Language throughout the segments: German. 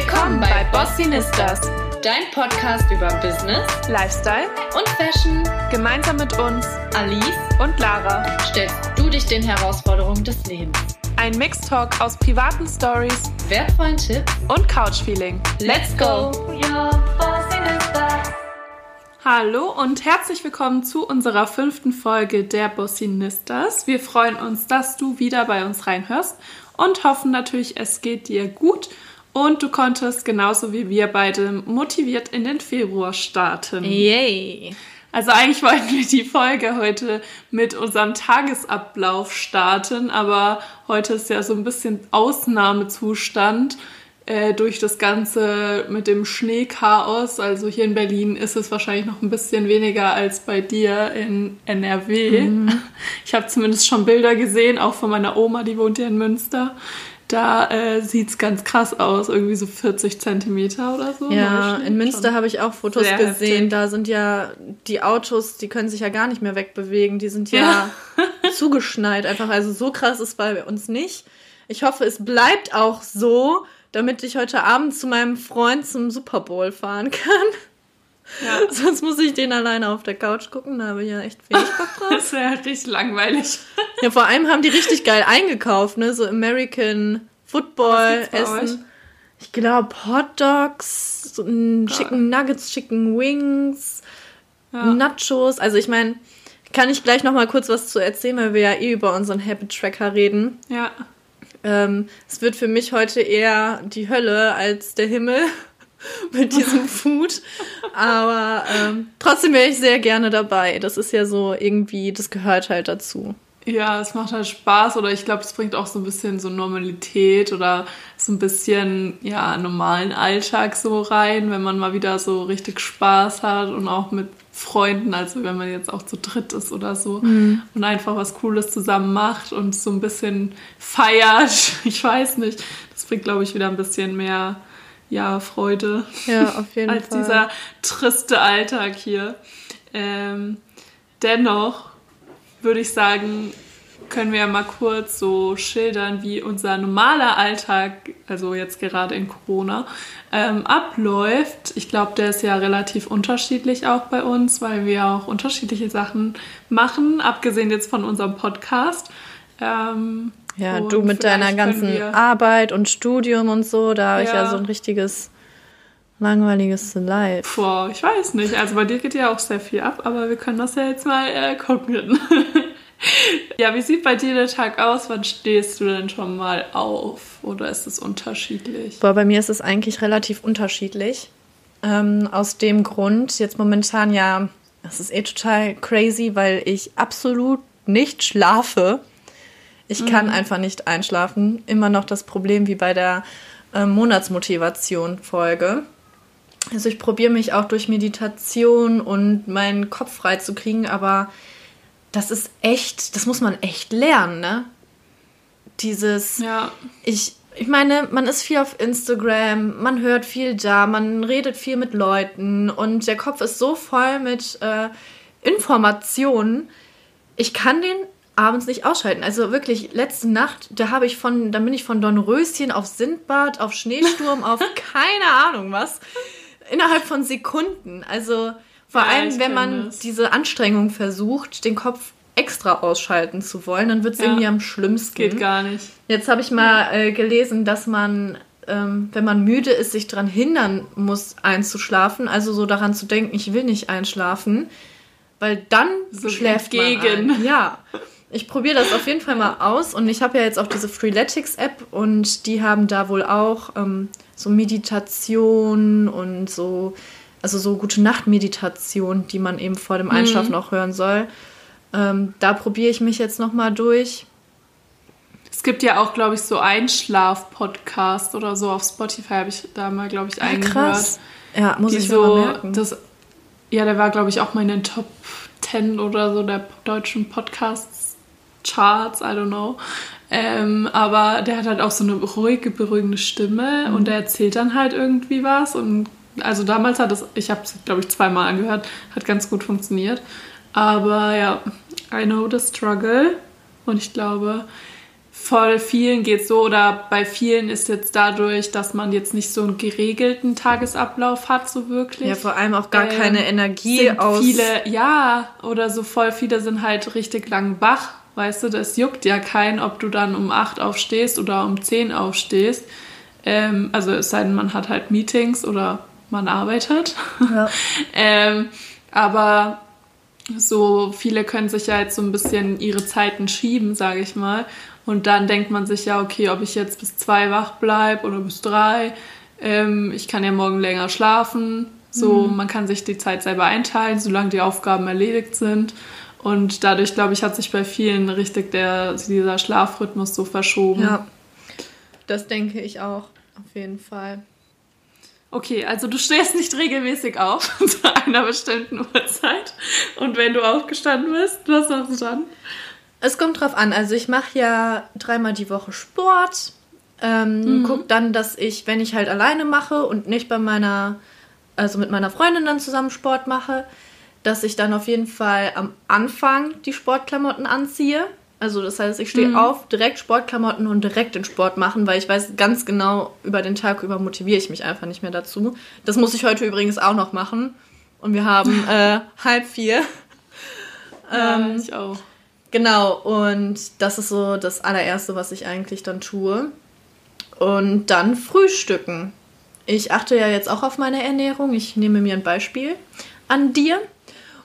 Willkommen bei Bossinistas, dein Podcast über Business, Lifestyle und Fashion. Gemeinsam mit uns, Alice und Lara, stellst du dich den Herausforderungen des Lebens. Ein Mixtalk aus privaten Stories, wertvollen Tipps und Couchfeeling. Let's go! Hallo und herzlich willkommen zu unserer fünften Folge der Bossinistas. Wir freuen uns, dass du wieder bei uns reinhörst und hoffen natürlich, es geht dir gut und du konntest genauso wie wir beide motiviert in den Februar starten. Yay! Also eigentlich wollten wir die Folge heute mit unserem Tagesablauf starten, aber heute ist ja so ein bisschen Ausnahmezustand äh, durch das Ganze mit dem Schneechaos. Also hier in Berlin ist es wahrscheinlich noch ein bisschen weniger als bei dir in NRW. Mhm. Ich habe zumindest schon Bilder gesehen, auch von meiner Oma, die wohnt hier in Münster. Da äh, sieht es ganz krass aus, irgendwie so 40 Zentimeter oder so. Ja, in Münster habe ich auch Fotos gesehen. Heftig. Da sind ja die Autos, die können sich ja gar nicht mehr wegbewegen. Die sind ja, ja. zugeschneit einfach. Also so krass ist bei uns nicht. Ich hoffe, es bleibt auch so, damit ich heute Abend zu meinem Freund zum Super Bowl fahren kann. Ja. Sonst muss ich den alleine auf der Couch gucken, da habe ich ja echt wenig Bock drauf. das wäre halt richtig langweilig. Ja, vor allem haben die richtig geil eingekauft, ne? So American Football Essen. Ich glaube Hot Dogs, so Chicken Nuggets, Chicken Wings, ja. Nachos. Also ich meine, kann ich gleich noch mal kurz was zu erzählen, weil wir ja eh über unseren Habit Tracker reden. Ja. Ähm, es wird für mich heute eher die Hölle als der Himmel mit diesem Food. Aber ähm, trotzdem wäre ich sehr gerne dabei. Das ist ja so irgendwie, das gehört halt dazu. Ja, es macht halt Spaß oder ich glaube, es bringt auch so ein bisschen so Normalität oder so ein bisschen, ja, normalen Alltag so rein, wenn man mal wieder so richtig Spaß hat und auch mit Freunden, also wenn man jetzt auch zu dritt ist oder so mhm. und einfach was Cooles zusammen macht und so ein bisschen feiert. Ich weiß nicht. Das bringt, glaube ich, wieder ein bisschen mehr ja, Freude. Ja, auf jeden als Fall. Als dieser triste Alltag hier. Ähm, dennoch würde ich sagen, können wir ja mal kurz so schildern, wie unser normaler Alltag, also jetzt gerade in Corona, ähm, abläuft. Ich glaube, der ist ja relativ unterschiedlich auch bei uns, weil wir auch unterschiedliche Sachen machen, abgesehen jetzt von unserem Podcast. Ähm, ja, du mit deiner ganzen Arbeit und Studium und so, da habe ja. ich ja so ein richtiges langweiliges Life. Boah, ich weiß nicht. Also bei dir geht ja auch sehr viel ab, aber wir können das ja jetzt mal äh, gucken. ja, wie sieht bei dir der Tag aus? Wann stehst du denn schon mal auf? Oder ist es unterschiedlich? Boah, bei mir ist es eigentlich relativ unterschiedlich. Ähm, aus dem Grund, jetzt momentan ja, das ist eh total crazy, weil ich absolut nicht schlafe. Ich kann mhm. einfach nicht einschlafen. Immer noch das Problem wie bei der äh, Monatsmotivation-Folge. Also ich probiere mich auch durch Meditation und meinen Kopf frei zu kriegen, aber das ist echt, das muss man echt lernen, ne? Dieses, ja. ich, ich meine, man ist viel auf Instagram, man hört viel da, man redet viel mit Leuten und der Kopf ist so voll mit äh, Informationen. Ich kann den abends nicht ausschalten. Also wirklich, letzte Nacht, da habe ich von, da bin ich von Dornröschen auf Sindbad, auf Schneesturm, auf keine Ahnung was, innerhalb von Sekunden. Also vor ja, allem, wenn man das. diese Anstrengung versucht, den Kopf extra ausschalten zu wollen, dann wird es ja. irgendwie am schlimmsten. Geht gar nicht. Jetzt habe ich mal äh, gelesen, dass man, ähm, wenn man müde ist, sich daran hindern muss, einzuschlafen. Also so daran zu denken, ich will nicht einschlafen, weil dann so schläft gegen. man ein. Ja. Ich probiere das auf jeden Fall mal aus und ich habe ja jetzt auch diese Freeletics-App und die haben da wohl auch ähm, so Meditation und so also so gute Nachtmeditation, die man eben vor dem mhm. Einschlafen mhm. auch hören soll. Ähm, da probiere ich mich jetzt nochmal durch. Es gibt ja auch, glaube ich, so Einschlaf-Podcast oder so auf Spotify habe ich da mal, glaube ich, ja, eingehört. Krass. Ja, muss ich so, mal merken. Das, ja, der war, glaube ich, auch mal in den Top 10 oder so der deutschen Podcasts-Charts, I don't know. Ähm, aber der hat halt auch so eine ruhige, beruhigende Stimme mhm. und der erzählt dann halt irgendwie was und also damals hat es, ich habe es, glaube ich, zweimal angehört, hat ganz gut funktioniert. Aber ja, I know the struggle. Und ich glaube, voll vielen geht so oder bei vielen ist jetzt dadurch, dass man jetzt nicht so einen geregelten Tagesablauf hat, so wirklich. Ja, vor allem auch gar Ähm, keine Energie sind aus. viele, ja, oder so voll viele sind halt richtig lang wach. Weißt du, das juckt ja keinen, ob du dann um 8 aufstehst oder um 10 aufstehst. Ähm, also es sei denn, man hat halt Meetings oder man arbeitet. Ja. ähm, aber so viele können sich ja jetzt so ein bisschen ihre Zeiten schieben, sage ich mal. Und dann denkt man sich ja, okay, ob ich jetzt bis zwei wach bleibe oder bis drei. Ähm, ich kann ja morgen länger schlafen. So, man kann sich die Zeit selber einteilen, solange die Aufgaben erledigt sind. Und dadurch, glaube ich, hat sich bei vielen richtig der, dieser Schlafrhythmus so verschoben. ja. Das denke ich auch, auf jeden Fall. Okay, also du stehst nicht regelmäßig auf zu einer bestimmten Uhrzeit. Und wenn du aufgestanden bist, was machst du dann? Es kommt drauf an. Also ich mache ja dreimal die Woche Sport. Ähm, Guck dann, dass ich, wenn ich halt alleine mache und nicht bei meiner, also mit meiner Freundin dann zusammen Sport mache, dass ich dann auf jeden Fall am Anfang die Sportklamotten anziehe. Also das heißt, ich stehe auf, direkt Sportklamotten und direkt den Sport machen, weil ich weiß ganz genau, über den Tag über motiviere ich mich einfach nicht mehr dazu. Das muss ich heute übrigens auch noch machen. Und wir haben äh, halb vier. Ja, ich auch. Genau, und das ist so das allererste, was ich eigentlich dann tue. Und dann frühstücken. Ich achte ja jetzt auch auf meine Ernährung. Ich nehme mir ein Beispiel an dir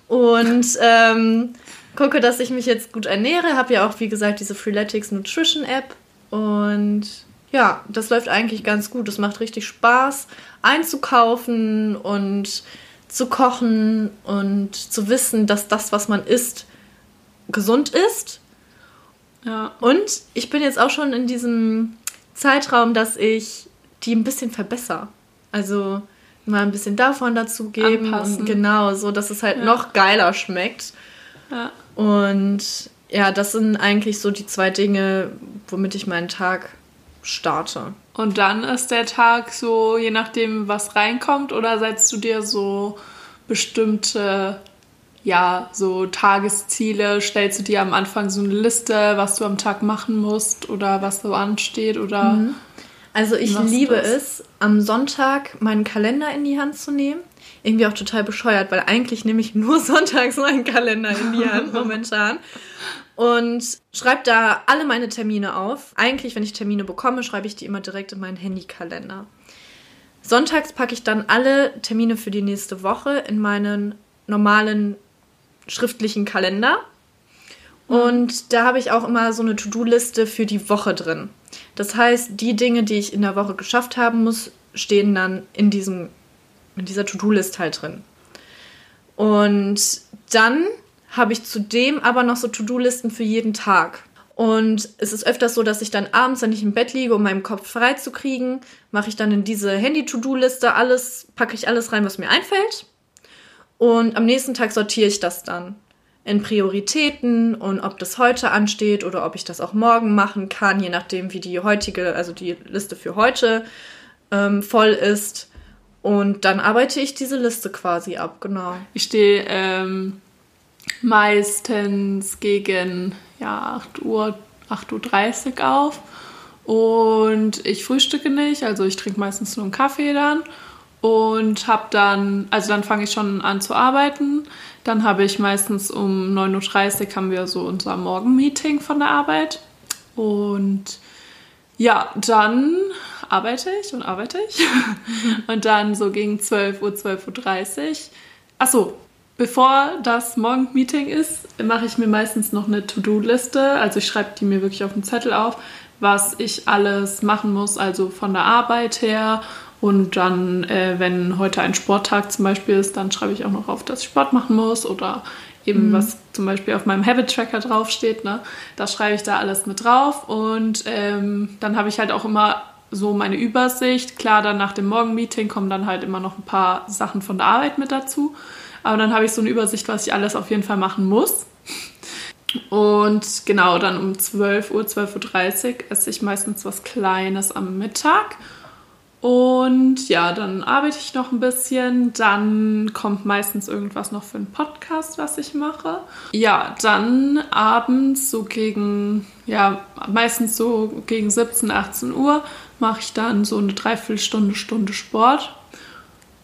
und ähm, gucke, dass ich mich jetzt gut ernähre. Habe ja auch, wie gesagt, diese Freeletics Nutrition App. Und ja, das läuft eigentlich ganz gut. Es macht richtig Spaß, einzukaufen und zu kochen und zu wissen, dass das, was man isst, gesund ist. Ja. Und ich bin jetzt auch schon in diesem Zeitraum, dass ich die ein bisschen verbessere. Also mal ein bisschen davon dazu geben Anpassen. und genau, so dass es halt Ja. noch geiler schmeckt. ja. Und ja, das sind eigentlich so die zwei Dinge, womit ich meinen Tag starte. Und dann ist der Tag so, je nachdem, was reinkommt, oder setzt du dir so bestimmte, ja, so Tagesziele, stellst du dir am Anfang so eine Liste, was du am Tag machen musst oder was so ansteht oder Also ich machst liebe das? es, am Sonntag meinen Kalender in die Hand zu nehmen. Irgendwie auch total bescheuert, weil eigentlich nehme ich nur sonntags meinen Kalender in die Hand momentan. Und schreibe da alle meine Termine auf. Eigentlich, wenn ich Termine bekomme, schreibe ich die immer direkt in meinen Handykalender. Sonntags packe ich dann alle Termine für die nächste Woche in meinen normalen schriftlichen Kalender. Und da habe ich auch immer so eine To-Do-Liste für die Woche drin. Das heißt, die Dinge, die ich in der Woche geschafft haben muss, stehen dann in, diesem, in dieser To-Do-List halt drin. Und dann habe ich zudem aber noch so To-Do-Listen für jeden Tag. Und es ist öfters so, dass ich dann abends, wenn ich im Bett liege, um meinen Kopf frei zu kriegen, mache ich dann in diese Handy-To-Do-Liste alles, packe ich alles rein, was mir einfällt. Und am nächsten Tag sortiere ich das dann in Prioritäten und ob das heute ansteht oder ob ich das auch morgen machen kann, je nachdem, wie die heutige, also die Liste für heute ähm, voll ist. Und dann arbeite ich diese Liste quasi ab, genau. ich stehe ähm, meistens gegen ja, 8 Uhr, 8.30 Uhr auf und ich frühstücke nicht, also ich trinke meistens nur einen Kaffee dann und habe dann, also dann fange ich schon an zu arbeiten. Dann habe ich meistens um 9.30 Uhr haben wir so unser Morgenmeeting von der Arbeit und ja, dann arbeite ich und arbeite ich. und dann so gegen 12 Uhr, 12.30 Uhr. Achso, bevor das Morgenmeeting ist, mache ich mir meistens noch eine To-Do-Liste. Also ich schreibe die mir wirklich auf den Zettel auf, was ich alles machen muss, also von der Arbeit her. Und dann, äh, wenn heute ein Sporttag zum Beispiel ist, dann schreibe ich auch noch auf, dass ich Sport machen muss oder eben was zum Beispiel auf meinem Habit-Tracker draufsteht. Ne? Da schreibe ich da alles mit drauf und ähm, dann habe ich halt auch immer so meine Übersicht. Klar, dann nach dem Morgenmeeting kommen dann halt immer noch ein paar Sachen von der Arbeit mit dazu. Aber dann habe ich so eine Übersicht, was ich alles auf jeden Fall machen muss. Und genau, dann um 12 Uhr, 12.30 Uhr esse ich meistens was Kleines am Mittag. Und ja, dann arbeite ich noch ein bisschen. Dann kommt meistens irgendwas noch für einen Podcast, was ich mache. Ja, dann abends so gegen, ja, meistens so gegen 17, 18 Uhr mache ich dann so eine Dreiviertelstunde, Stunde Sport.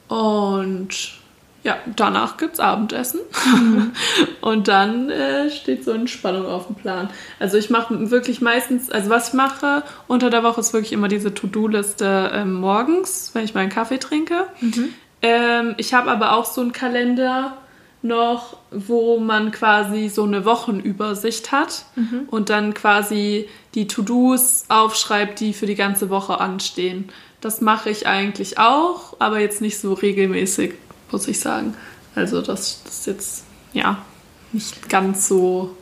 Und ja, danach gibt es Abendessen mhm. und dann äh, steht so Entspannung auf dem Plan. Also ich mache wirklich meistens, also was ich mache unter der Woche ist wirklich immer diese To-Do-Liste äh, morgens, wenn ich meinen Kaffee trinke. Mhm. Ähm, ich habe aber auch so einen Kalender noch, wo man quasi so eine Wochenübersicht hat mhm. und dann quasi die To-Dos aufschreibt, die für die ganze Woche anstehen. Das mache ich eigentlich auch, aber jetzt nicht so regelmäßig muss ich sagen. Also das, das ist jetzt, ja, nicht ganz so,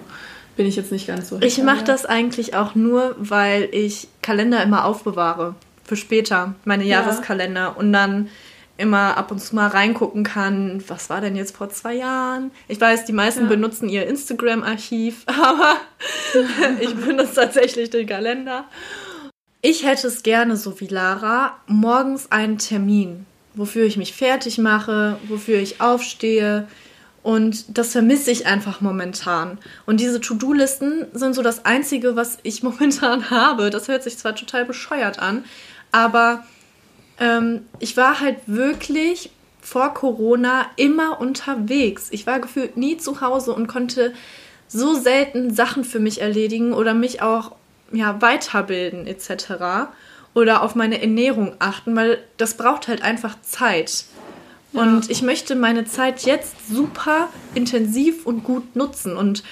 bin ich jetzt nicht ganz so. Ich mache das eigentlich auch nur, weil ich Kalender immer aufbewahre für später, meine Jahreskalender ja. und dann immer ab und zu mal reingucken kann, was war denn jetzt vor zwei Jahren? Ich weiß, die meisten ja. benutzen ihr Instagram-Archiv, aber ich benutze tatsächlich den Kalender. Ich hätte es gerne, so wie Lara, morgens einen Termin wofür ich mich fertig mache, wofür ich aufstehe. Und das vermisse ich einfach momentan. Und diese To-Do-Listen sind so das Einzige, was ich momentan habe. Das hört sich zwar total bescheuert an, aber ähm, ich war halt wirklich vor Corona immer unterwegs. Ich war gefühlt nie zu Hause und konnte so selten Sachen für mich erledigen oder mich auch ja, weiterbilden etc oder auf meine Ernährung achten, weil das braucht halt einfach Zeit. Ja. Und ich möchte meine Zeit jetzt super intensiv und gut nutzen. Und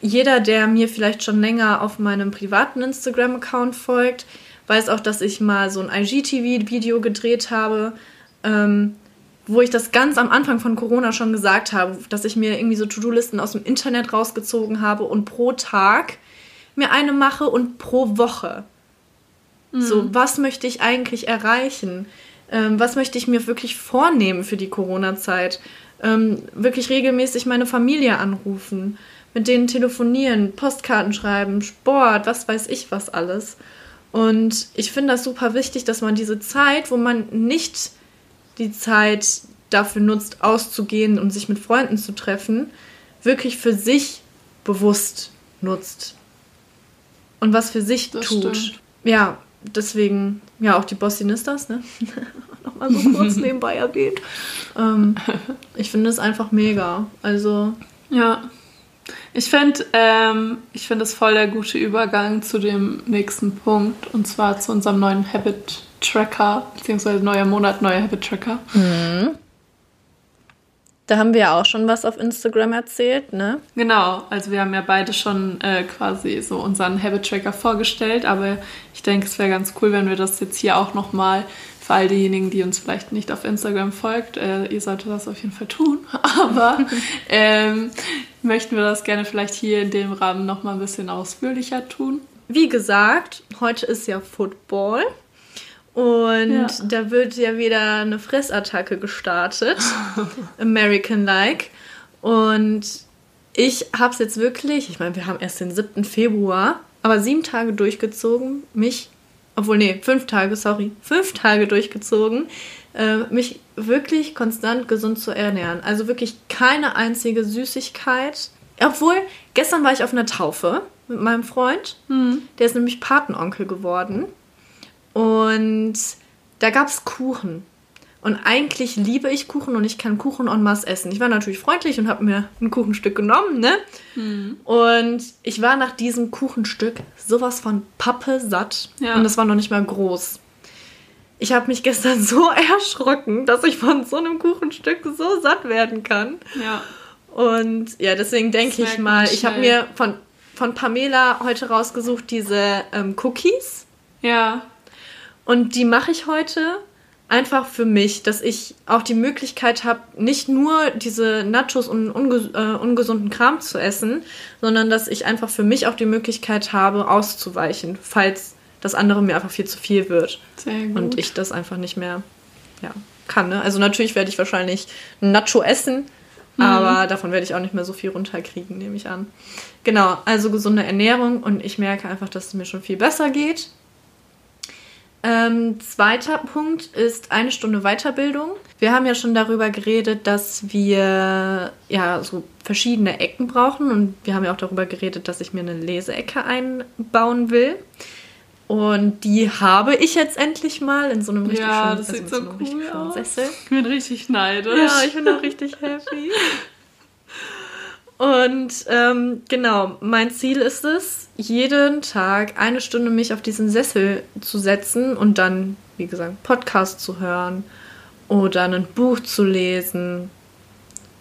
jeder, der mir vielleicht schon länger auf meinem privaten Instagram-Account folgt, weiß auch, dass ich mal so ein IGTV-Video gedreht habe, ähm, wo ich das ganz am Anfang von Corona schon gesagt habe, dass ich mir irgendwie so To-Do-Listen aus dem Internet rausgezogen habe und pro Tag mir eine mache und pro Woche. So, mhm. was möchte ich eigentlich erreichen? Ähm, was möchte ich mir wirklich vornehmen für die Corona-Zeit? Ähm, wirklich regelmäßig meine Familie anrufen, mit denen telefonieren, Postkarten schreiben, Sport, was weiß ich was alles. Und ich finde das super wichtig, dass man diese Zeit, wo man nicht die Zeit dafür nutzt, auszugehen und sich mit Freunden zu treffen, wirklich für sich bewusst nutzt. Und was für sich das tut. Stimmt. Ja, deswegen, ja, auch die Bossinistas, ne? Nochmal so kurz nebenbei erwähnt. Ähm, ich finde es einfach mega. Also. Ja. Ich finde ähm, find es voll der gute Übergang zu dem nächsten Punkt und zwar zu unserem neuen Habit Tracker, beziehungsweise neuer Monat, neuer Habit Tracker. Mhm. Da haben wir ja auch schon was auf Instagram erzählt, ne? Genau, also wir haben ja beide schon äh, quasi so unseren Habit Tracker vorgestellt, aber ich denke, es wäre ganz cool, wenn wir das jetzt hier auch nochmal für all diejenigen, die uns vielleicht nicht auf Instagram folgt, äh, ihr solltet das auf jeden Fall tun, aber ähm, möchten wir das gerne vielleicht hier in dem Rahmen nochmal ein bisschen ausführlicher tun. Wie gesagt, heute ist ja Football. Und ja. da wird ja wieder eine Fressattacke gestartet. American-like. Und ich habe es jetzt wirklich, ich meine, wir haben erst den 7. Februar, aber sieben Tage durchgezogen, mich, obwohl, nee, fünf Tage, sorry, fünf Tage durchgezogen, äh, mich wirklich konstant gesund zu ernähren. Also wirklich keine einzige Süßigkeit. Obwohl, gestern war ich auf einer Taufe mit meinem Freund. Mhm. Der ist nämlich Patenonkel geworden. Und da gab es Kuchen. Und eigentlich liebe ich Kuchen und ich kann Kuchen en masse essen. Ich war natürlich freundlich und habe mir ein Kuchenstück genommen, ne? Mhm. Und ich war nach diesem Kuchenstück sowas von Pappe satt. Ja. Und es war noch nicht mal groß. Ich habe mich gestern so erschrocken, dass ich von so einem Kuchenstück so satt werden kann. Ja. Und ja, deswegen denke ich mal, ich habe mir von, von Pamela heute rausgesucht diese ähm, Cookies. Ja. Und die mache ich heute einfach für mich, dass ich auch die Möglichkeit habe, nicht nur diese Nachos und unges äh, ungesunden Kram zu essen, sondern dass ich einfach für mich auch die Möglichkeit habe, auszuweichen, falls das andere mir einfach viel zu viel wird. Sehr gut. Und ich das einfach nicht mehr ja, kann. Ne? Also natürlich werde ich wahrscheinlich ein Nacho essen, mhm. aber davon werde ich auch nicht mehr so viel runterkriegen, nehme ich an. Genau, also gesunde Ernährung und ich merke einfach, dass es mir schon viel besser geht. Ähm, zweiter Punkt ist eine Stunde Weiterbildung. Wir haben ja schon darüber geredet, dass wir ja so verschiedene Ecken brauchen und wir haben ja auch darüber geredet, dass ich mir eine Leseecke einbauen will. Und die habe ich jetzt endlich mal in so einem richtig Ja, schönen, das also sieht so richtig cool schönen aus. Sessel. Ich bin richtig neidisch. Ja, ich bin auch richtig happy. Und ähm, genau, mein Ziel ist es, jeden Tag eine Stunde mich auf diesen Sessel zu setzen und dann, wie gesagt, Podcast zu hören oder ein Buch zu lesen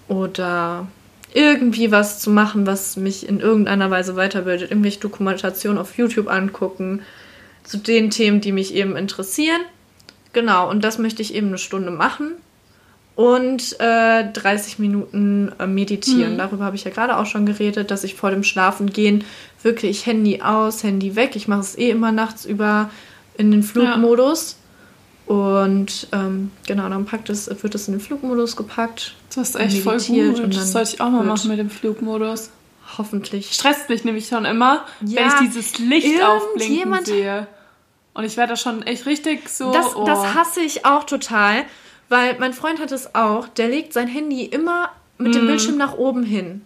oder irgendwie was zu machen, was mich in irgendeiner Weise weiterbildet, irgendwelche Dokumentationen auf YouTube angucken zu den Themen, die mich eben interessieren. Genau, und das möchte ich eben eine Stunde machen und äh, 30 Minuten äh, meditieren. Mhm. Darüber habe ich ja gerade auch schon geredet, dass ich vor dem Schlafengehen wirklich Handy aus, Handy weg. Ich mache es eh immer nachts über in den Flugmodus. Und ähm, genau, dann packt es, wird es in den Flugmodus gepackt. Das ist echt voll gut. und Das sollte ich auch mal machen mit dem Flugmodus. Hoffentlich. Stresst mich nämlich schon immer, Ja, wenn ich dieses Licht aufblinken sehe. Und ich werde da schon echt richtig so. Das, oh. das hasse ich auch total, weil mein Freund hat es auch. Der legt sein Handy immer mit dem Mhm. Bildschirm nach oben hin.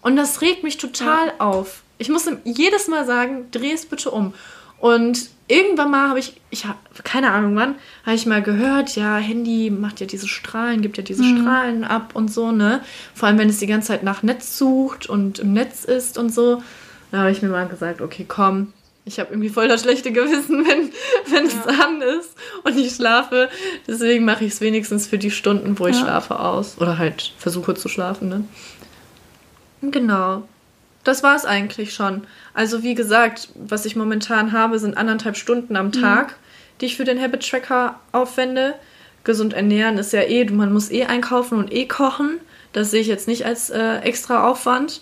Und das regt mich total auf. Ich muss ihm jedes Mal sagen, dreh es bitte um. Und irgendwann mal habe ich, ich habe keine Ahnung wann, habe ich mal gehört, ja, Handy macht ja diese Strahlen, gibt ja diese Mhm. Strahlen ab und so, ne? Vor allem, wenn es die ganze Zeit nach Netz sucht und im Netz ist und so. Da habe ich mir mal gesagt, okay, komm, ich habe irgendwie voll das schlechte Gewissen, wenn, wenn es an ist und ich schlafe. Deswegen mache ich es wenigstens für die Stunden, wo ich Ja. schlafe, aus. Oder halt versuche zu schlafen, ne? Genau. Das war es eigentlich schon. Also wie gesagt, was ich momentan habe, sind anderthalb Stunden am Tag, die ich für den Habit Tracker aufwende. Gesund ernähren ist ja eh, man muss eh einkaufen und eh kochen. Das sehe ich jetzt nicht als äh, extra Aufwand.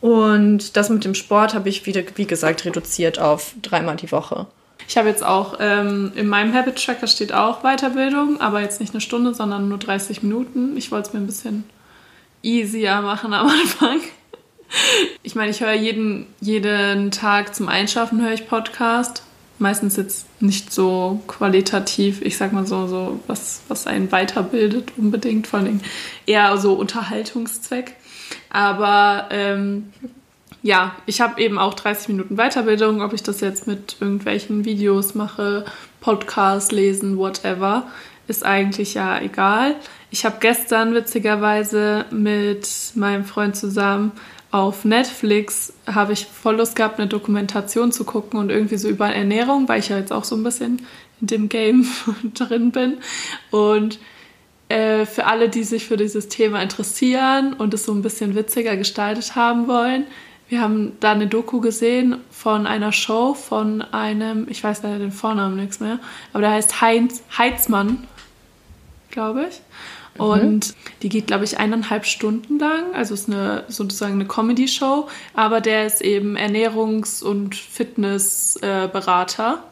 Und das mit dem Sport habe ich wieder, wie gesagt, reduziert auf dreimal die Woche. Ich habe jetzt auch ähm, in meinem Habit Tracker steht auch Weiterbildung, aber jetzt nicht eine Stunde, sondern nur 30 Minuten. Ich wollte es mir ein bisschen easier machen am Anfang. Ich meine, ich höre jeden, jeden Tag zum Einschlafen höre ich Podcast. Meistens jetzt nicht so qualitativ, ich sag mal so, so was, was einen weiterbildet unbedingt, vor allem eher so Unterhaltungszweck. Aber ähm, ja, ich habe eben auch 30 Minuten Weiterbildung, ob ich das jetzt mit irgendwelchen Videos mache, Podcasts lesen, whatever, ist eigentlich ja egal. Ich habe gestern witzigerweise mit meinem Freund zusammen auf Netflix habe ich voll Lust gehabt, eine Dokumentation zu gucken und irgendwie so über Ernährung, weil ich ja jetzt auch so ein bisschen in dem Game drin bin. Und äh, für alle, die sich für dieses Thema interessieren und es so ein bisschen witziger gestaltet haben wollen, wir haben da eine Doku gesehen von einer Show von einem, ich weiß leider den Vornamen nichts mehr, aber der heißt Heinz Heitzmann, glaube ich. Und die geht, glaube ich, eineinhalb Stunden lang. Also ist eine sozusagen eine Comedy-Show, aber der ist eben Ernährungs- und Fitnessberater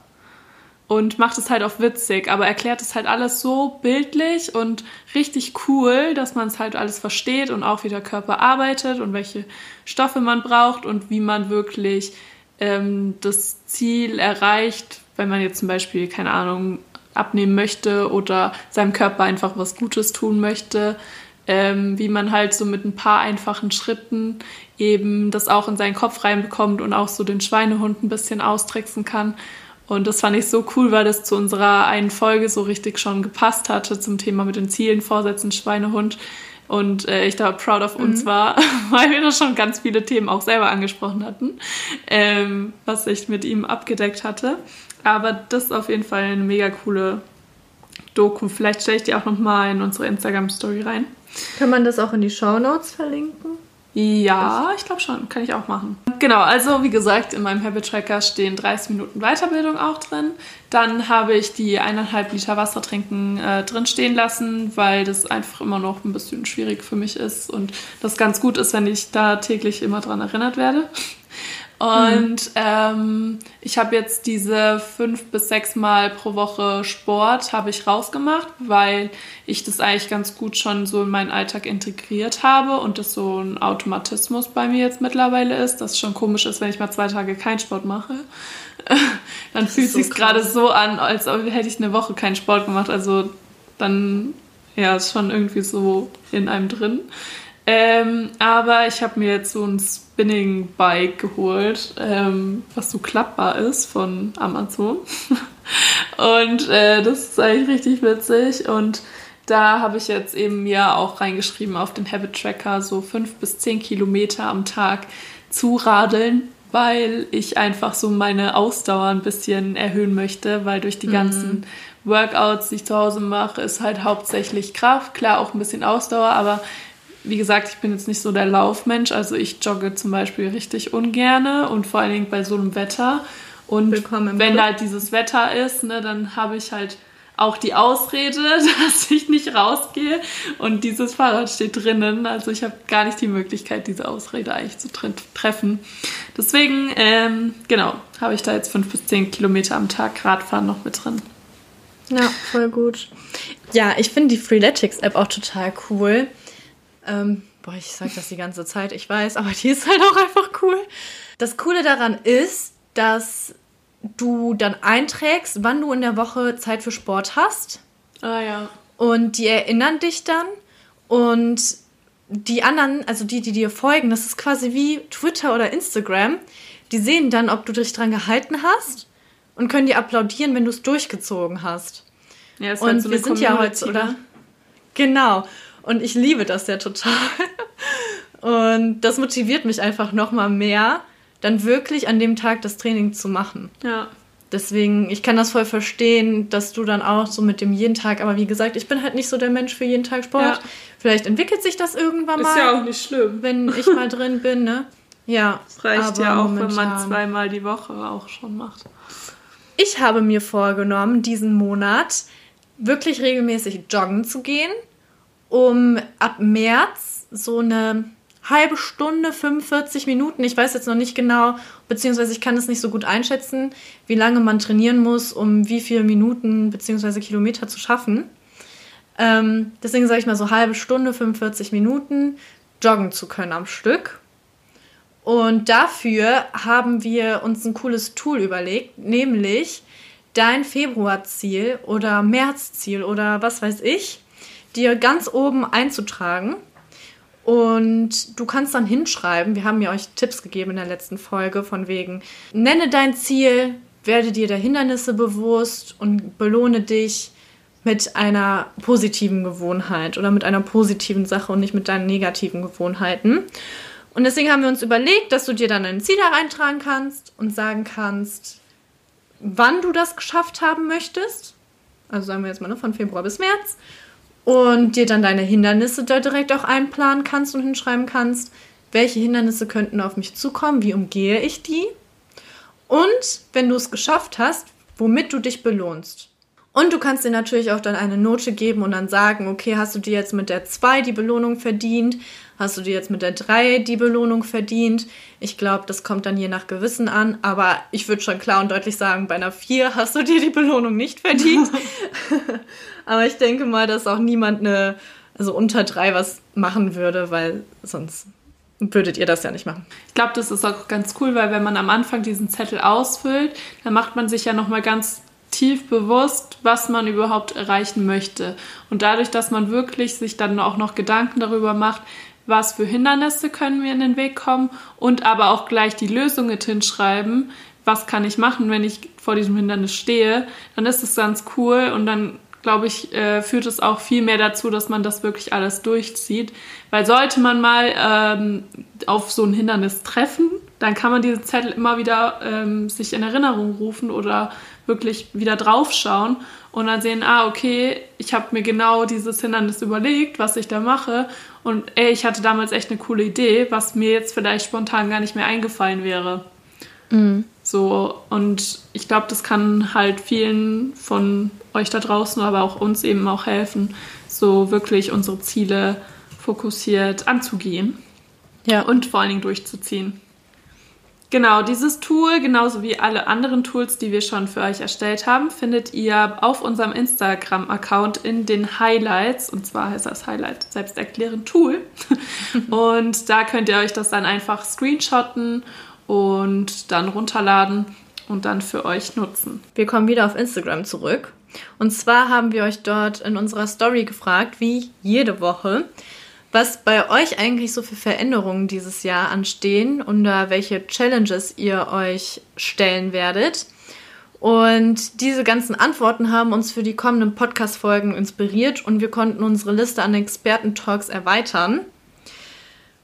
und macht es halt auch witzig, aber erklärt es halt alles so bildlich und richtig cool, dass man es halt alles versteht und auch wie der Körper arbeitet und welche Stoffe man braucht und wie man wirklich ähm, das Ziel erreicht, wenn man jetzt zum Beispiel, keine Ahnung, abnehmen möchte oder seinem Körper einfach was Gutes tun möchte, ähm, wie man halt so mit ein paar einfachen Schritten eben das auch in seinen Kopf reinbekommt und auch so den Schweinehund ein bisschen austricksen kann. Und das fand ich so cool, weil das zu unserer einen Folge so richtig schon gepasst hatte zum Thema mit den Zielen, Vorsätzen, Schweinehund. Und äh, ich da proud of uns war, weil wir da schon ganz viele Themen auch selber angesprochen hatten, ähm, was ich mit ihm abgedeckt hatte. Aber das ist auf jeden Fall eine mega coole Doku. Vielleicht stelle ich die auch nochmal in unsere Instagram-Story rein. Kann man das auch in die Shownotes verlinken? Ja, ich glaube schon. Kann ich auch machen. Genau, also wie gesagt, in meinem Habit Tracker stehen 30 Minuten Weiterbildung auch drin. Dann habe ich die eineinhalb Liter Wasser trinken äh, drin stehen lassen, weil das einfach immer noch ein bisschen schwierig für mich ist und das ganz gut ist, wenn ich da täglich immer dran erinnert werde. Und ähm, ich habe jetzt diese fünf bis sechs Mal pro Woche Sport habe ich rausgemacht, weil ich das eigentlich ganz gut schon so in meinen Alltag integriert habe und das so ein Automatismus bei mir jetzt mittlerweile ist, dass es schon komisch ist, wenn ich mal zwei Tage keinen Sport mache. dann fühlt so sich gerade so an, als ob- hätte ich eine Woche keinen Sport gemacht. Also dann, ja, ist schon irgendwie so in einem drin. Ähm, aber ich habe mir jetzt so ein Spinning Bike geholt, ähm, was so klappbar ist von Amazon. Und äh, das ist eigentlich richtig witzig. Und da habe ich jetzt eben mir auch reingeschrieben auf den Habit Tracker, so fünf bis zehn Kilometer am Tag zu radeln, weil ich einfach so meine Ausdauer ein bisschen erhöhen möchte, weil durch die ganzen Workouts, die ich zu Hause mache, ist halt hauptsächlich Kraft, klar auch ein bisschen Ausdauer, aber wie gesagt, ich bin jetzt nicht so der Laufmensch, also ich jogge zum Beispiel richtig ungerne und vor allen Dingen bei so einem Wetter. Und wenn Club. halt dieses Wetter ist, ne, dann habe ich halt auch die Ausrede, dass ich nicht rausgehe und dieses Fahrrad steht drinnen. Also ich habe gar nicht die Möglichkeit, diese Ausrede eigentlich zu tre treffen. Deswegen, ähm, genau, habe ich da jetzt fünf bis zehn Kilometer am Tag Radfahren noch mit drin. Ja, voll gut. Ja, ich finde die Freeletics-App auch total cool. Ähm, boah, ich sag das die ganze Zeit, ich weiß, aber die ist halt auch einfach cool. Das Coole daran ist, dass du dann einträgst, wann du in der Woche Zeit für Sport hast. Ah ja. Und die erinnern dich dann. Und die anderen, also die, die dir folgen, das ist quasi wie Twitter oder Instagram. Die sehen dann, ob du dich dran gehalten hast und können dir applaudieren, wenn du es durchgezogen hast. Ja, ist Und halt so wir sind ja heute, oder? ne? Genau. Und ich liebe das ja total. Und das motiviert mich einfach nochmal mehr, dann wirklich an dem Tag das Training zu machen. Ja. Deswegen, ich kann das voll verstehen, dass du dann auch so mit dem jeden Tag, aber wie gesagt, ich bin halt nicht so der Mensch für jeden Tag Sport. Ja. Vielleicht entwickelt sich das irgendwann mal, Ist ja auch nicht schlimm. wenn ich mal drin bin, ne? Ja. Es reicht ja auch, wenn man momentan- zweimal die Woche auch schon macht. Ich habe mir vorgenommen, diesen Monat wirklich regelmäßig joggen zu gehen, um ab März so eine halbe Stunde, 45 Minuten, ich weiß jetzt noch nicht genau, beziehungsweise ich kann es nicht so gut einschätzen, wie lange man trainieren muss, um wie viele Minuten beziehungsweise Kilometer zu schaffen. Ähm, deswegen sage ich mal so halbe Stunde, 45 Minuten joggen zu können am Stück. Und dafür haben wir uns ein cooles Tool überlegt, nämlich dein Februarziel oder Märzziel oder was weiß ich, dir ganz oben einzutragen. Und du kannst dann hinschreiben, wir haben ja euch Tipps gegeben in der letzten Folge von wegen, nenne dein Ziel, werde dir der Hindernisse bewusst und belohne dich mit einer positiven Gewohnheit oder mit einer positiven Sache und nicht mit deinen negativen Gewohnheiten. Und deswegen haben wir uns überlegt, dass du dir dann ein Ziel da reintragen kannst und sagen kannst, wann du das geschafft haben möchtest. Also sagen wir jetzt mal ne, von Februar bis März. Und dir dann deine Hindernisse da direkt auch einplanen kannst und hinschreiben kannst, welche Hindernisse könnten auf mich zukommen, wie umgehe ich die. Und wenn du es geschafft hast, womit du dich belohnst. Und du kannst dir natürlich auch dann eine Note geben und dann sagen, okay, hast du dir jetzt mit der 2 die Belohnung verdient? Hast du dir jetzt mit der 3 die Belohnung verdient? Ich glaube, das kommt dann je nach Gewissen an, aber ich würde schon klar und deutlich sagen, bei einer 4 hast du dir die Belohnung nicht verdient. aber ich denke mal, dass auch niemand eine, also unter 3 was machen würde, weil sonst würdet ihr das ja nicht machen. Ich glaube, das ist auch ganz cool, weil wenn man am Anfang diesen Zettel ausfüllt, dann macht man sich ja nochmal ganz tief bewusst, was man überhaupt erreichen möchte. Und dadurch, dass man wirklich sich dann auch noch Gedanken darüber macht, was für Hindernisse können mir in den Weg kommen und aber auch gleich die Lösung mit hinschreiben, was kann ich machen, wenn ich vor diesem Hindernis stehe, dann ist es ganz cool und dann glaube ich, äh, führt es auch viel mehr dazu, dass man das wirklich alles durchzieht. Weil sollte man mal ähm, auf so ein Hindernis treffen, dann kann man diesen Zettel immer wieder ähm, sich in Erinnerung rufen oder wirklich wieder draufschauen und dann sehen, ah, okay, ich habe mir genau dieses Hindernis überlegt, was ich da mache und ey, ich hatte damals echt eine coole Idee, was mir jetzt vielleicht spontan gar nicht mehr eingefallen wäre. So, und ich glaube, das kann halt vielen von euch da draußen, aber auch uns eben auch helfen, so wirklich unsere Ziele fokussiert anzugehen Ja. und vor allen Dingen durchzuziehen. Genau, dieses Tool, genauso wie alle anderen Tools, die wir schon für euch erstellt haben, findet ihr auf unserem Instagram-Account in den Highlights. Und zwar heißt das Highlight selbsterklärend Tool. und da könnt ihr euch das dann einfach screenshotten und dann runterladen. und dann für euch nutzen. Wir kommen wieder auf Instagram zurück. Und zwar haben wir euch dort in unserer Story gefragt, wie jede Woche, was bei euch eigentlich so für Veränderungen dieses Jahr anstehen und welche Challenges ihr euch stellen werdet. Und diese ganzen Antworten haben uns für die kommenden Podcast-Folgen inspiriert und wir konnten unsere Liste an Experten-Talks erweitern.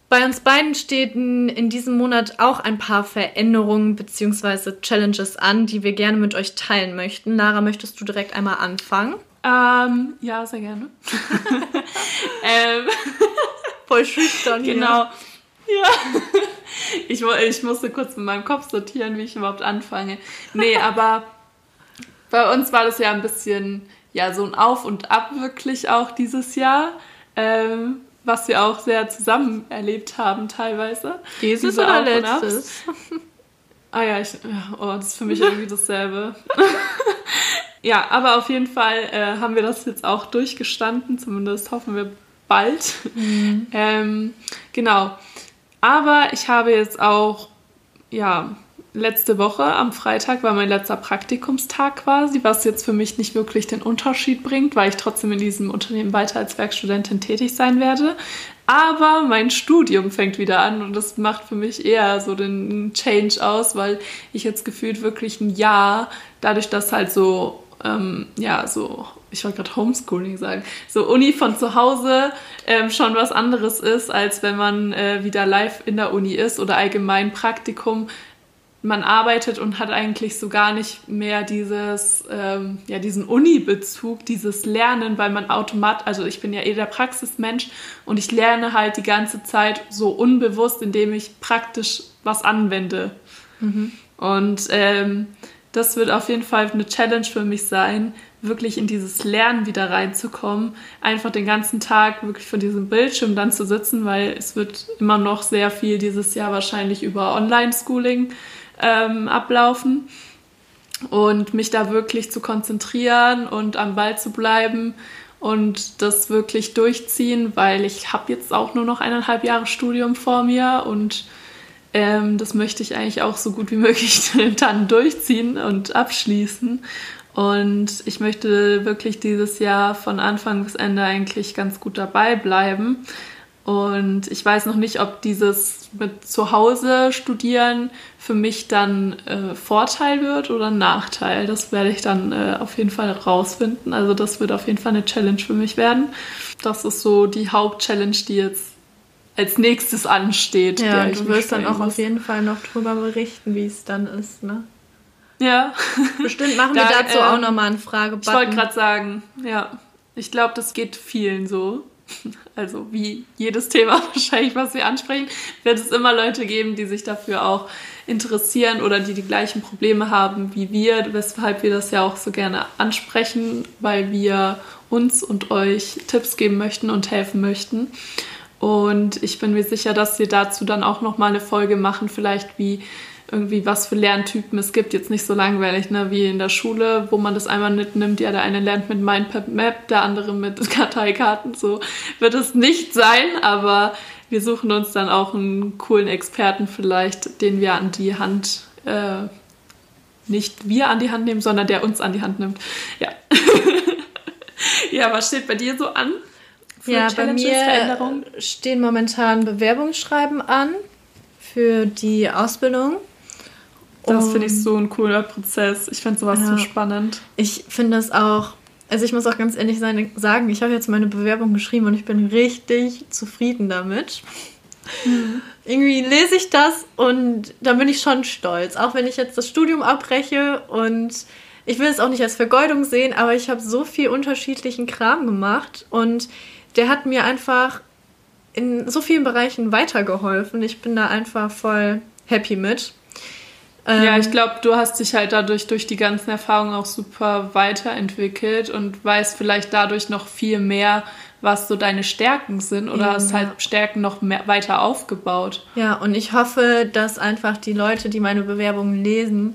Bei uns beiden stehen in diesem Monat auch ein paar Veränderungen bzw. Challenges an, die wir gerne mit euch teilen möchten. Lara, möchtest du direkt einmal anfangen? Ähm, ja, sehr gerne. ähm, Voll schüchtern. genau. Ja. Ich, ich musste kurz in meinem Kopf sortieren, wie ich überhaupt anfange. Nee, aber bei uns war das ja ein bisschen, ja, so ein Auf und Ab wirklich auch dieses Jahr. Ähm, was wir auch sehr zusammen erlebt haben teilweise. Dieses Diese oder letztes? Ah ja, ich, oh, das ist für mich irgendwie dasselbe. ja, aber auf jeden Fall äh, haben wir das jetzt auch durchgestanden, zumindest hoffen wir bald. Mhm. Ähm, genau. Aber ich habe jetzt auch, ja, letzte Woche am Freitag war mein letzter Praktikumstag quasi, was jetzt für mich nicht wirklich den Unterschied bringt, weil ich trotzdem in diesem Unternehmen weiter als Werkstudentin tätig sein werde. Aber mein Studium fängt wieder an und das macht für mich eher so den Change aus, weil ich jetzt gefühlt wirklich ein Jahr, dadurch, dass halt so, ähm, ja, so ich wollte gerade Homeschooling sagen, so Uni von zu Hause ähm, schon was anderes ist, als wenn man äh, wieder live in der Uni ist oder allgemein Praktikum man arbeitet und hat eigentlich so gar nicht mehr dieses, ähm, ja, diesen Uni-Bezug, dieses Lernen, weil man automat, also ich bin ja eh der Praxismensch und ich lerne halt die ganze Zeit so unbewusst, indem ich praktisch was anwende. Mhm. Und ähm, das wird auf jeden Fall eine Challenge für mich sein, wirklich in dieses Lernen wieder reinzukommen, einfach den ganzen Tag wirklich vor diesem Bildschirm dann zu sitzen, weil es wird immer noch sehr viel dieses Jahr wahrscheinlich über Online-Schooling ähm, ablaufen und mich da wirklich zu konzentrieren und am Ball zu bleiben und das wirklich durchziehen, weil ich habe jetzt auch nur noch eineinhalb Jahre Studium vor mir und ähm, das möchte ich eigentlich auch so gut wie möglich dann durchziehen und abschließen. Und ich möchte wirklich dieses Jahr von Anfang bis Ende eigentlich ganz gut dabei bleiben. Und ich weiß noch nicht, ob dieses mit zu Hause studieren für mich dann äh, Vorteil wird oder Nachteil. Das werde ich dann äh, auf jeden Fall rausfinden. Also das wird auf jeden Fall eine Challenge für mich werden. Das ist so die Hauptchallenge, die jetzt als nächstes ansteht. Ja, du wirst dann auch muss. auf jeden Fall noch drüber berichten, wie es dann ist, ne? Ja. Bestimmt machen wir da, dazu ähm, auch nochmal eine Frage. Ich wollte gerade sagen, ja. Ich glaube, das geht vielen so also wie jedes Thema wahrscheinlich, was wir ansprechen, wird es immer Leute geben, die sich dafür auch interessieren oder die die gleichen Probleme haben wie wir, weshalb wir das ja auch so gerne ansprechen, weil wir uns und euch Tipps geben möchten und helfen möchten. Und ich bin mir sicher, dass wir dazu dann auch noch mal eine Folge machen, vielleicht wie irgendwie was für Lerntypen es gibt. Jetzt nicht so langweilig, ne, wie in der Schule, wo man das einmal mitnimmt. Ja, der eine lernt mit Mindmap, der andere mit Karteikarten. So wird es nicht sein, aber wir suchen uns dann auch einen coolen Experten vielleicht, den wir an die Hand, äh, nicht wir an die Hand nehmen, sondern der uns an die Hand nimmt. Ja. ja, was steht bei dir so an? ja, bei mir stehen momentan Bewerbungsschreiben an für die Ausbildung. Das finde ich so ein cooler Prozess. Ich finde sowas ja, so spannend. Ich finde es auch, also ich muss auch ganz ehrlich sein, sagen, ich habe jetzt meine Bewerbung geschrieben und ich bin richtig zufrieden damit. Mhm. Irgendwie lese ich das und da bin ich schon stolz. Auch wenn ich jetzt das Studium abbreche und ich will es auch nicht als Vergeudung sehen, aber ich habe so viel unterschiedlichen Kram gemacht und der hat mir einfach in so vielen Bereichen weitergeholfen. Ich bin da einfach voll happy mit. Ähm, ja, ich glaube, du hast dich halt dadurch durch die ganzen Erfahrungen auch super weiterentwickelt und weißt vielleicht dadurch noch viel mehr, was so deine Stärken sind oder ja, hast halt Stärken noch mehr, weiter aufgebaut. Ja, und ich hoffe, dass einfach die Leute, die meine Bewerbungen lesen,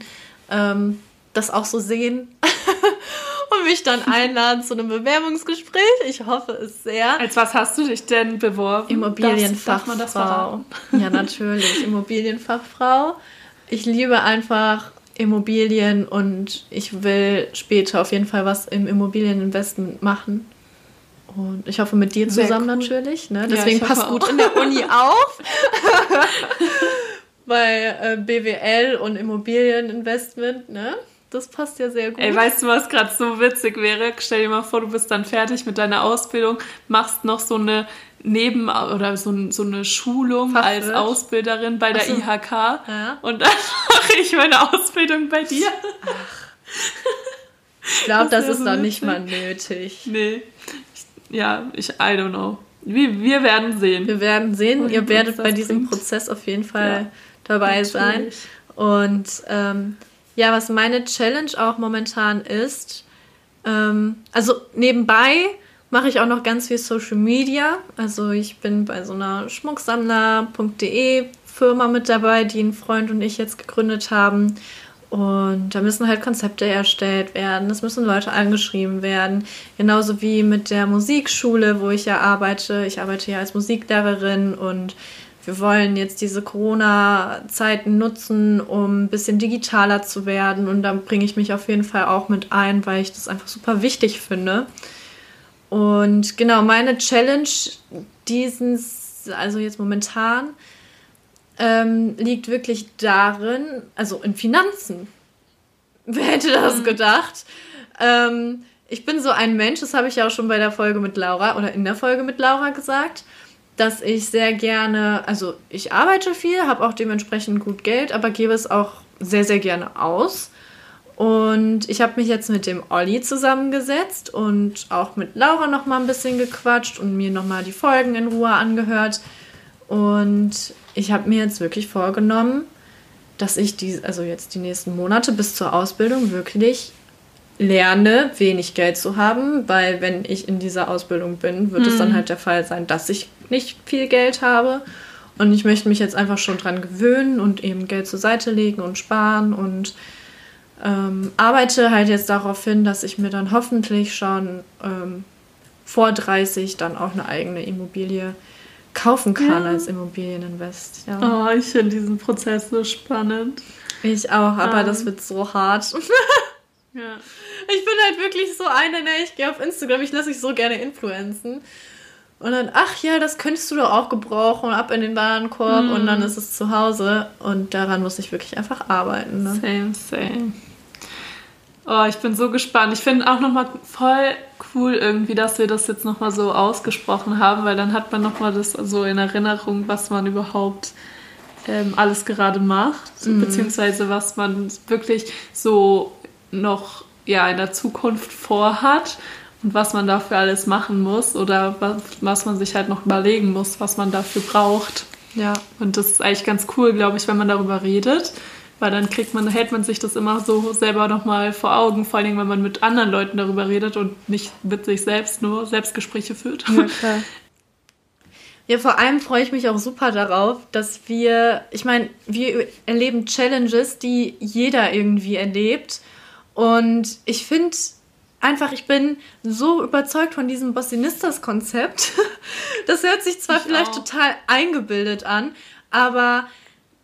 ähm, das auch so sehen und mich dann einladen zu einem Bewerbungsgespräch. Ich hoffe es sehr. Als was hast du dich denn beworben? Immobilienfachfrau. Darf, darf ja, natürlich. Immobilienfachfrau ich liebe einfach Immobilien und ich will später auf jeden Fall was im Immobilieninvestment machen. Und ich hoffe mit dir zusammen cool. natürlich. Ne? Ja, Deswegen hoffe passt gut in der Uni auf. Weil äh, BWL und Immobilieninvestment, ne? Das passt ja sehr gut. Ey, weißt du, was gerade so witzig wäre? Stell dir mal vor, du bist dann fertig mit deiner Ausbildung, machst noch so eine Neben- oder so, so eine Schulung als Fachwirt? Ausbilderin bei der Ach so. IHK Ja. und dann mache ich meine Ausbildung bei dir. ich glaube, das das, ist so witzig. nicht mal nötig. Nee. Ich, ja, ich, I don't know. Wir, wir werden sehen. Wir werden sehen. Wohin Ihr werdet bei diesem bringt. Prozess auf jeden Fall Ja, dabei sein. Natürlich. Und ähm, ja, was meine Challenge auch momentan ist, ähm, also nebenbei mache ich auch noch ganz viel Social Media. Also ich bin bei so einer schmucksammler.de Firma mit dabei, die ein Freund und ich jetzt gegründet haben. Und da müssen halt Konzepte erstellt werden, es müssen Leute angeschrieben werden. Genauso wie mit der Musikschule, wo ich ja arbeite. Ich arbeite ja als Musiklehrerin und wir wollen jetzt diese Corona-Zeiten nutzen, um ein bisschen digitaler zu werden. Und da bringe ich mich auf jeden Fall auch mit ein, weil ich das einfach super wichtig finde. Und genau, meine Challenge dieses, also jetzt momentan, ähm, liegt wirklich darin, also in Finanzen. Wer hätte das gedacht? Ähm, ich bin so ein Mensch, das habe ich ja auch schon bei der Folge mit Laura oder in der Folge mit Laura gesagt, dass ich sehr gerne, also ich arbeite viel, habe auch dementsprechend gut Geld, aber gebe es auch sehr, sehr gerne aus. Und ich habe mich jetzt mit dem Olli zusammengesetzt und auch mit Laura noch mal ein bisschen gequatscht und mir noch mal die Folgen in Ruhe angehört. Und ich habe mir jetzt wirklich vorgenommen, dass ich die, also jetzt die nächsten Monate bis zur Ausbildung wirklich lerne, wenig Geld zu haben, weil wenn ich in dieser Ausbildung bin, wird es dann halt der Fall sein, dass ich nicht viel Geld habe. Und ich möchte mich jetzt einfach schon dran gewöhnen und eben Geld zur Seite legen und sparen und ähm, arbeite halt jetzt darauf hin, dass ich mir dann hoffentlich schon ähm, vor 30 dann auch eine eigene Immobilie kaufen kann Ja. als Immobilieninvest. Ja. Oh, ich finde diesen Prozess so spannend. Ich auch, aber Ähm. das wird so hart. Ja. Ich bin halt wirklich so eine, ne, ich gehe auf Instagram, ich lasse mich so gerne influenzen. Und dann, ach ja, das könntest du doch auch gebrauchen, ab in den Warenkorb Mhm. und dann ist es zu Hause. Und daran muss ich wirklich einfach arbeiten. Ne? Same, same. Oh, ich bin so gespannt. Ich finde auch nochmal voll cool irgendwie, dass wir das jetzt nochmal so ausgesprochen haben, weil dann hat man nochmal das so in Erinnerung, was man überhaupt ähm, alles gerade macht, beziehungsweise was man wirklich so noch ja, in der Zukunft vorhat und was man dafür alles machen muss oder was, was man sich halt noch überlegen muss, was man dafür braucht. Ja. Und das ist eigentlich ganz cool, glaube ich, wenn man darüber redet, weil dann kriegt man, hält man sich das immer so selber nochmal vor Augen, vor allen Dingen, wenn man mit anderen Leuten darüber redet und nicht mit sich selbst nur Selbstgespräche führt. Ja, klar. Ja, vor allem freue ich mich auch super darauf, dass wir, ich meine, wir erleben Challenges, die jeder irgendwie erlebt. Und ich finde einfach, ich bin so überzeugt von diesem Bossinistas-Konzept. Das hört sich zwar Ich vielleicht auch. total eingebildet an, aber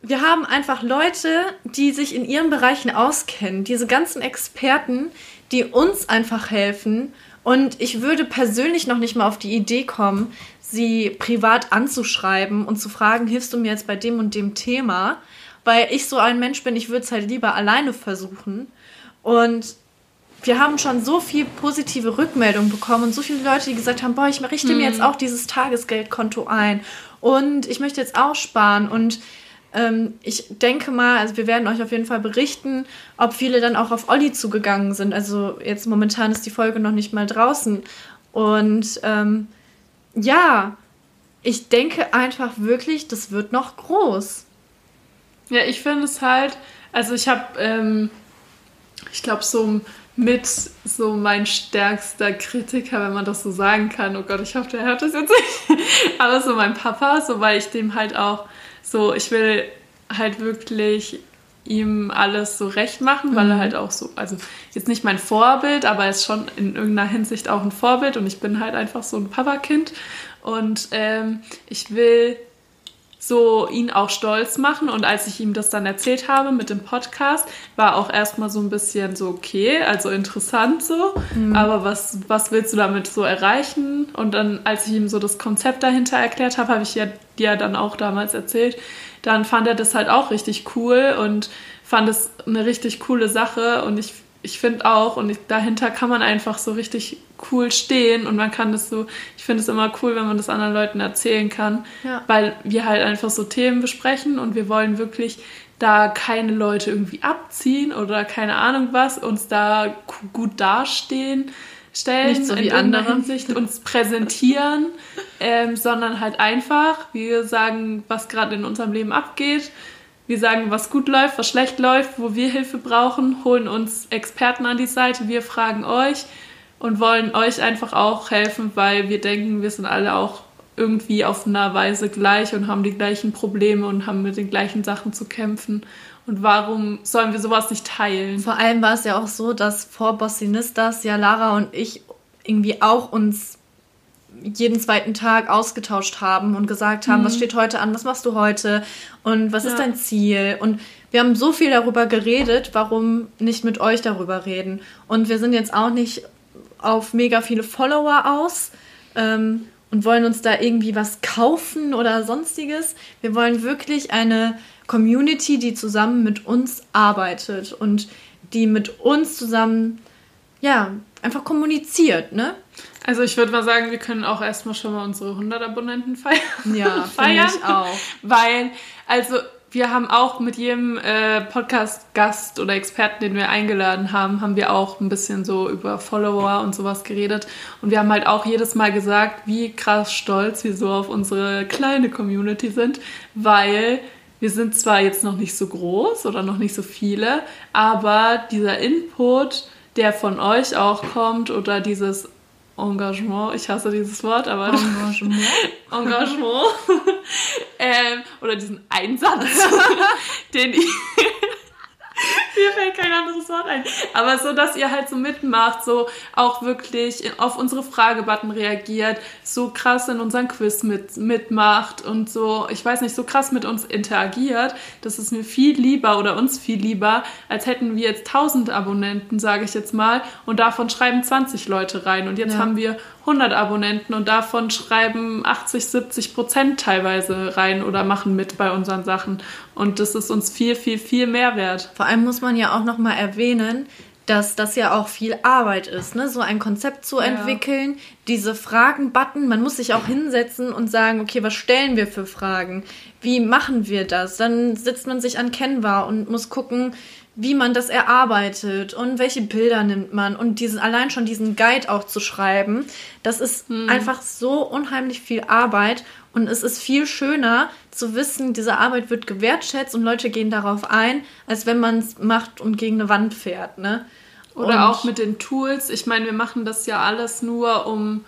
wir haben einfach Leute, die sich in ihren Bereichen auskennen, diese ganzen Experten, die uns einfach helfen. Und ich würde persönlich noch nicht mal auf die Idee kommen, sie privat anzuschreiben und zu fragen, hilfst du mir jetzt bei dem und dem Thema? Weil ich so ein Mensch bin, ich würde es halt lieber alleine versuchen. Und wir haben schon so viel positive Rückmeldungen bekommen und so viele Leute, die gesagt haben, boah, ich richte mir jetzt auch dieses Tagesgeldkonto ein und ich möchte jetzt auch sparen und ähm, ich denke mal, also wir werden euch auf jeden Fall berichten, ob viele dann auch auf Olli zugegangen sind. Also jetzt momentan ist die Folge noch nicht mal draußen und ähm, ja, ich denke einfach wirklich, das wird noch groß. Ja, ich finde es halt, also ich habe, ähm, ich glaube, so mit so mein stärkster Kritiker, wenn man das so sagen kann. Oh Gott, ich hoffe, der hört das jetzt nicht. Aber so mein Papa, so weil ich dem halt auch so, ich will halt wirklich ihm alles so recht machen, weil er halt auch so, also jetzt nicht mein Vorbild, aber er ist schon in irgendeiner Hinsicht auch ein Vorbild und ich bin halt einfach so ein Papakind. Und ähm, ich will so ihn auch stolz machen. Und als ich ihm das dann erzählt habe mit dem Podcast, war auch erstmal so ein bisschen so, okay, also interessant so, mhm. aber was, was willst du damit so erreichen? Und dann, als ich ihm so das Konzept dahinter erklärt habe, habe ich ja dir dann auch damals erzählt, dann fand er das halt auch richtig cool und fand es eine richtig coole Sache. Und ich ich finde auch, und ich, dahinter kann man einfach so richtig cool stehen und man kann das so, ich finde es immer cool, wenn man das anderen Leuten erzählen kann, ja. weil wir halt einfach so Themen besprechen und wir wollen wirklich da keine Leute irgendwie abziehen oder keine Ahnung was, uns da gut dastehen, stellen, Nicht so wie andere Hinsicht uns präsentieren, ähm, sondern halt einfach, wir sagen, was gerade in unserem Leben abgeht wir sagen, was gut läuft, was schlecht läuft, wo wir Hilfe brauchen, holen uns Experten an die Seite, wir fragen euch und wollen euch einfach auch helfen, weil wir denken, wir sind alle auch irgendwie auf einer Weise gleich und haben die gleichen Probleme und haben mit den gleichen Sachen zu kämpfen. Und warum sollen wir sowas nicht teilen? Vor allem war es ja auch so, dass vor Bossinistas ja Lara und ich irgendwie auch uns jeden zweiten Tag ausgetauscht haben und gesagt haben, mhm. was steht heute an, was machst du heute und was ja. ist dein Ziel? Und wir haben so viel darüber geredet, warum nicht mit euch darüber reden? Und wir sind jetzt auch nicht auf mega viele Follower aus ähm, und wollen uns da irgendwie was kaufen oder sonstiges. Wir wollen wirklich eine Community, die zusammen mit uns arbeitet und die mit uns zusammen, ja, einfach kommuniziert, ne? Also ich würde mal sagen, wir können auch erstmal schon mal unsere 100 Abonnenten feiern. Ja, feiern. Ich auch. Weil, also wir haben auch mit jedem äh, Podcast-Gast oder Experten, den wir eingeladen haben, haben wir auch ein bisschen so über Follower und sowas geredet. Und wir haben halt auch jedes Mal gesagt, wie krass stolz wir so auf unsere kleine Community sind, weil wir sind zwar jetzt noch nicht so groß oder noch nicht so viele, aber dieser Input, der von euch auch kommt oder dieses Engagement, ich hasse dieses Wort, aber Engagement, Engagement. Ähm, oder diesen Einsatz, den ich mir fällt kein anderes Wort ein. Aber so, dass ihr halt so mitmacht, so auch wirklich auf unsere Fragebutton reagiert, so krass in unseren Quiz mit, mitmacht und so, ich weiß nicht, so krass mit uns interagiert, das ist mir viel lieber oder uns viel lieber, als hätten wir jetzt 1000 Abonnenten, sage ich jetzt mal, und davon schreiben 20 Leute rein. Und jetzt ja. haben wir 100 Abonnenten und davon schreiben 80, 70 Prozent teilweise rein oder machen mit bei unseren Sachen. Und das ist uns viel, viel, viel mehr wert. Vor allem muss man ja auch nochmal erwähnen, dass das ja auch viel Arbeit ist, ne? so ein Konzept zu ja. entwickeln, diese Fragen-Button, man muss sich auch hinsetzen und sagen, okay, was stellen wir für Fragen? Wie machen wir das? Dann sitzt man sich an Canva und muss gucken, wie man das erarbeitet und welche Bilder nimmt man und diesen, allein schon diesen Guide auch zu schreiben, das ist hm. einfach so unheimlich viel Arbeit und es ist viel schöner zu wissen, diese Arbeit wird gewertschätzt und Leute gehen darauf ein, als wenn man es macht und gegen eine Wand fährt, ne? Oder und auch mit den Tools. Ich meine, wir machen das ja alles nur, um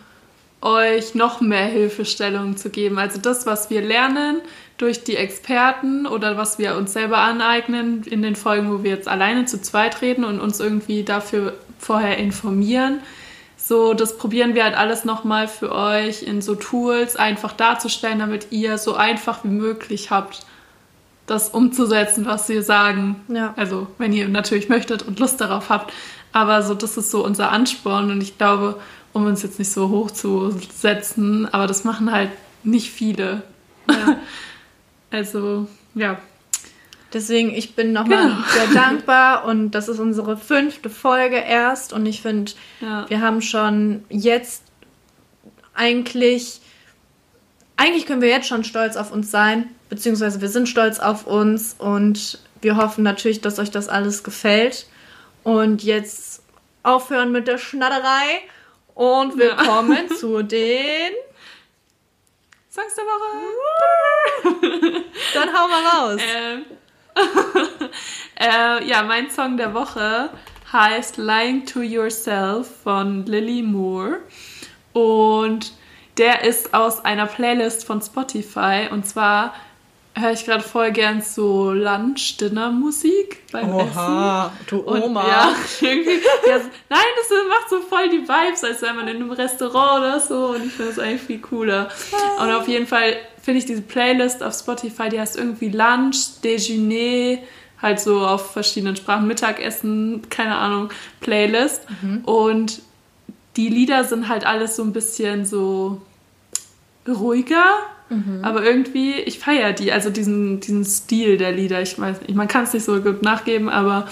euch noch mehr Hilfestellungen zu geben. Also das, was wir lernen, durch die Experten oder was wir uns selber aneignen in den Folgen, wo wir jetzt alleine zu zweit reden und uns irgendwie dafür vorher informieren. So, das probieren wir halt alles nochmal für euch in so Tools einfach darzustellen, damit ihr so einfach wie möglich habt, das umzusetzen, was wir sagen. Ja. Also, wenn ihr natürlich möchtet und Lust darauf habt. Aber so, das ist so unser Ansporn und ich glaube, um uns jetzt nicht so hoch zu setzen, aber das machen halt nicht viele. Ja. Also, ja. Deswegen, ich bin nochmal genau. sehr dankbar und das ist unsere fünfte Folge erst und ich finde, ja. wir haben schon jetzt eigentlich, eigentlich können wir jetzt schon stolz auf uns sein, beziehungsweise wir sind stolz auf uns und wir hoffen natürlich, dass euch das alles gefällt. Und jetzt aufhören mit der Schnatterei und wir ja. zu den Songs der Woche. Dann hau mal raus. Ähm, äh, ja, mein Song der Woche heißt Lying to Yourself von Lily Moore. Und der ist aus einer Playlist von Spotify. Und zwar höre ich gerade voll gern so Lunch-Dinner-Musik beim Oha, Essen. du Und Oma. ja, irgendwie, ja, nein, das macht so voll die Vibes, als wäre man in einem Restaurant oder so. Und ich finde das eigentlich viel cooler. Und auf jeden Fall finde ich diese Playlist auf Spotify, die heißt irgendwie Lunch, Déjeuner, halt so auf verschiedenen Sprachen, Mittagessen, keine Ahnung, Playlist. Und die Lieder sind halt alles so ein bisschen so ruhiger, aber irgendwie, ich feiere die, also diesen, diesen Stil der Lieder. Ich weiß nicht, man kann es nicht so gut nachgeben, aber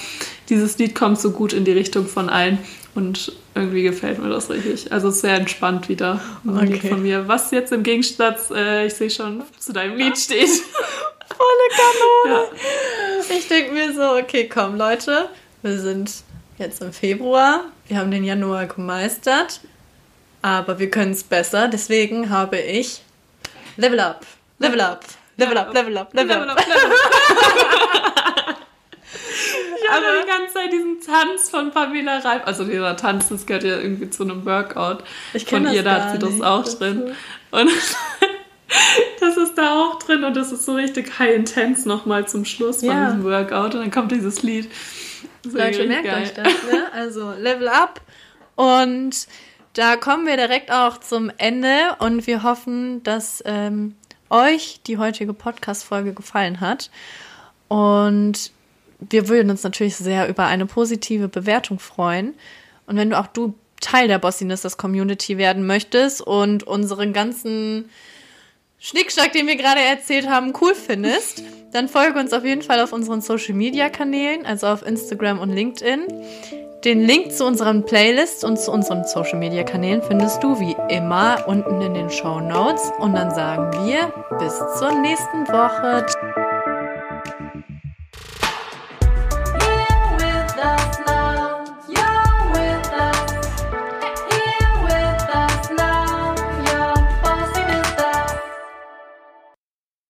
dieses Lied kommt so gut in die Richtung von allen und irgendwie gefällt mir das richtig. Also sehr entspannt wieder Okay. von mir. Was jetzt im Gegensatz, äh, ich sehe schon, zu deinem Lied steht. Volle Kanone. Ja. Ich denke mir so, okay, komm Leute, wir sind jetzt im Februar, wir haben den Januar gemeistert, aber wir können es besser, deswegen habe ich Level Up, Level Up, Level Up, Level Up, Level Up. Ich habe die ganze Zeit diesen Tanz von Pamela Reif. Also dieser Tanz, das gehört ja irgendwie zu einem Workout. Ich kenn von das ihr, da hat sie das auch Das drin. Und das ist da auch drin und das ist so richtig high intense nochmal zum Schluss von Ja. diesem Workout. Und dann kommt dieses Lied. Leute, merkt geil. euch das, ne? Also Level Up. Und da kommen wir direkt auch zum Ende und wir hoffen, dass ähm, euch die heutige Podcast-Folge gefallen hat. Und wir würden uns natürlich sehr über eine positive Bewertung freuen. Und wenn du auch du Teil der Bossiness Community werden möchtest und unseren ganzen Schnickschnack, den wir gerade erzählt haben, cool findest, dann folge uns auf jeden Fall auf unseren Social Media Kanälen, also auf Instagram und LinkedIn. Den Link zu unseren Playlists und zu unseren Social Media Kanälen findest du wie immer unten in den Show Notes. Und dann sagen wir bis zur nächsten Woche.